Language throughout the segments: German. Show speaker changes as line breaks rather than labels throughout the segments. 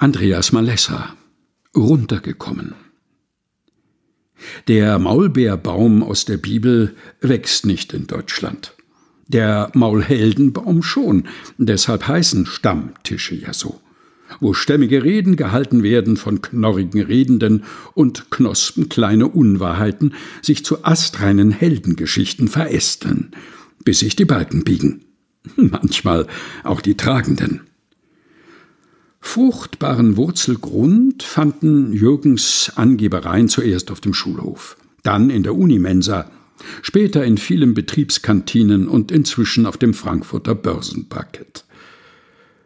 Andreas Malessa runtergekommen. Der Maulbeerbaum aus der Bibel wächst nicht in Deutschland. Der Maulheldenbaum schon, deshalb heißen Stammtische ja so, wo stämmige Reden gehalten werden von knorrigen Redenden und Knospen kleine Unwahrheiten sich zu astreinen Heldengeschichten verästeln, bis sich die Balken biegen. Manchmal auch die Tragenden. Fruchtbaren Wurzelgrund fanden Jürgens Angebereien zuerst auf dem Schulhof, dann in der Unimensa, später in vielen Betriebskantinen und inzwischen auf dem Frankfurter Börsenparkett.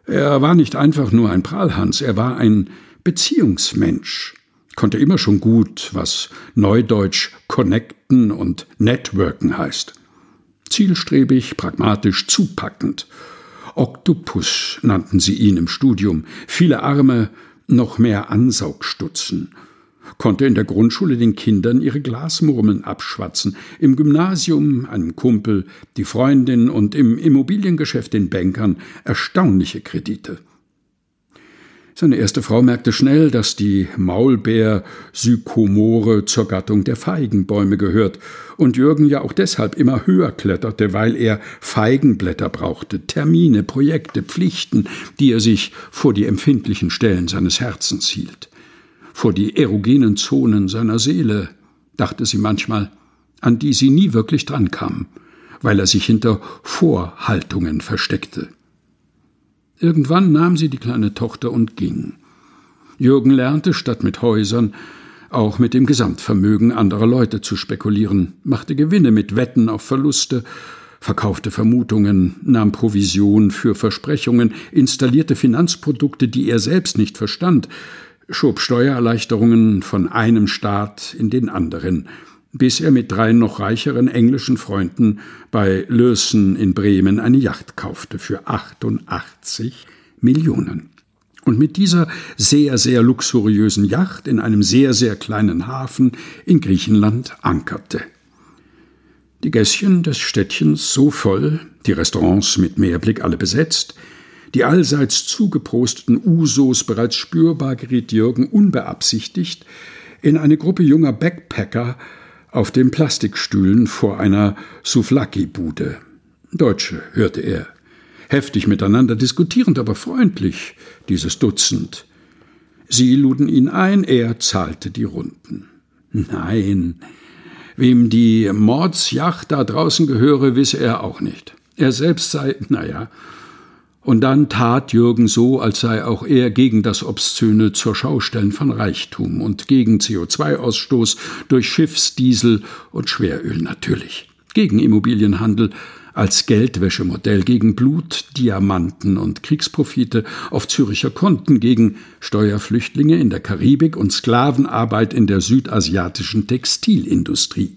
Er war nicht einfach nur ein Prahlhans, er war ein Beziehungsmensch, konnte immer schon gut, was neudeutsch connecten und networken heißt. Zielstrebig, pragmatisch, zupackend Oktopus nannten sie ihn im Studium, viele Arme, noch mehr Ansaugstutzen, konnte in der Grundschule den Kindern ihre Glasmurmeln abschwatzen, im Gymnasium einem Kumpel, die Freundin und im Immobiliengeschäft den Bankern erstaunliche Kredite. Seine erste Frau merkte schnell, dass die Maulbeer-Sykomore zur Gattung der Feigenbäume gehört und Jürgen ja auch deshalb immer höher kletterte, weil er Feigenblätter brauchte, Termine, Projekte, Pflichten, die er sich vor die empfindlichen Stellen seines Herzens hielt, vor die erogenen Zonen seiner Seele, dachte sie manchmal, an die sie nie wirklich drankam, weil er sich hinter Vorhaltungen versteckte. Irgendwann nahm sie die kleine Tochter und ging. Jürgen lernte, statt mit Häusern, auch mit dem Gesamtvermögen anderer Leute zu spekulieren, machte Gewinne mit Wetten auf Verluste, verkaufte Vermutungen, nahm Provision für Versprechungen, installierte Finanzprodukte, die er selbst nicht verstand, schob Steuererleichterungen von einem Staat in den anderen, bis er mit drei noch reicheren englischen Freunden bei Lösen in Bremen eine Yacht kaufte für 88 Millionen. Und mit dieser sehr, sehr luxuriösen Yacht in einem sehr, sehr kleinen Hafen in Griechenland ankerte. Die Gässchen des Städtchens so voll, die Restaurants mit Meerblick alle besetzt, die allseits zugeprosteten Usos bereits spürbar geriet Jürgen unbeabsichtigt in eine Gruppe junger Backpacker auf den Plastikstühlen vor einer Souvlaki-Bude. Deutsche, hörte er. Heftig miteinander diskutierend, aber freundlich, dieses Dutzend. Sie luden ihn ein, er zahlte die Runden. Nein, wem die Mordsjacht da draußen gehöre, wisse er auch nicht. Er selbst sei, naja, und dann tat Jürgen so, als sei auch er gegen das Obszöne zur Schaustellen von Reichtum und gegen CO2-Ausstoß durch Schiffsdiesel und Schweröl natürlich. Gegen Immobilienhandel als Geldwäschemodell, gegen Blut, Diamanten und Kriegsprofite auf Züricher Konten, gegen Steuerflüchtlinge in der Karibik und Sklavenarbeit in der südasiatischen Textilindustrie.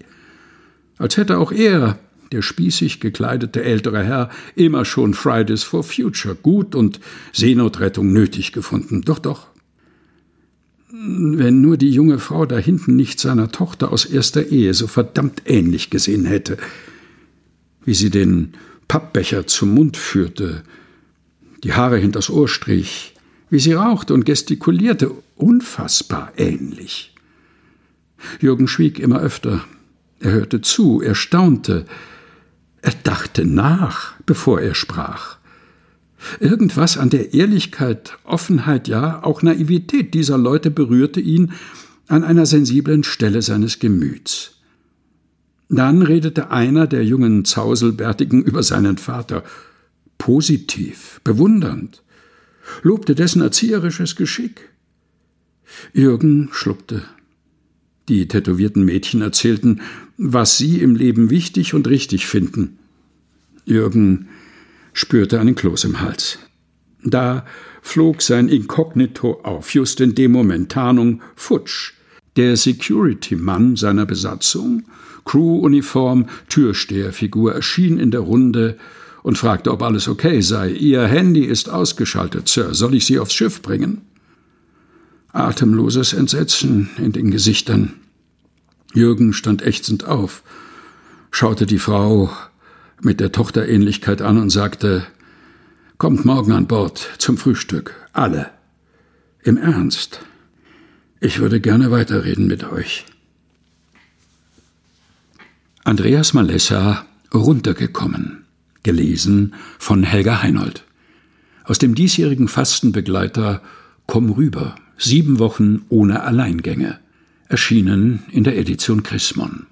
Als hätte auch er der spießig gekleidete ältere Herr, immer schon Fridays for Future gut und Seenotrettung nötig gefunden. Doch, doch. Wenn nur die junge Frau da hinten nicht seiner Tochter aus erster Ehe so verdammt ähnlich gesehen hätte, wie sie den Pappbecher zum Mund führte, die Haare hinters Ohr strich, wie sie rauchte und gestikulierte, unfassbar ähnlich. Jürgen schwieg immer öfter. Er hörte zu, er staunte, er dachte nach, bevor er sprach. Irgendwas an der Ehrlichkeit, Offenheit, ja auch Naivität dieser Leute berührte ihn an einer sensiblen Stelle seines Gemüts. Dann redete einer der jungen Zauselbärtigen über seinen Vater, positiv, bewundernd, lobte dessen erzieherisches Geschick. Jürgen schluckte. Die tätowierten Mädchen erzählten, was sie im Leben wichtig und richtig finden. Jürgen spürte einen Kloß im Hals. Da flog sein Inkognito auf, just in dem Moment Tarnung futsch. Der Security-Mann seiner Besatzung, Crew-Uniform, Türsteherfigur, erschien in der Runde und fragte, ob alles okay sei. Ihr Handy ist ausgeschaltet, Sir. Soll ich Sie aufs Schiff bringen? Atemloses Entsetzen in den Gesichtern. Jürgen stand ächzend auf, schaute die Frau mit der Tochterähnlichkeit an und sagte Kommt morgen an Bord zum Frühstück, alle. Im Ernst. Ich würde gerne weiterreden mit euch. Andreas Malessa Runtergekommen. Gelesen von Helga Heinold. Aus dem diesjährigen Fastenbegleiter Komm rüber. Sieben Wochen ohne Alleingänge. Erschienen in der Edition Chrismon.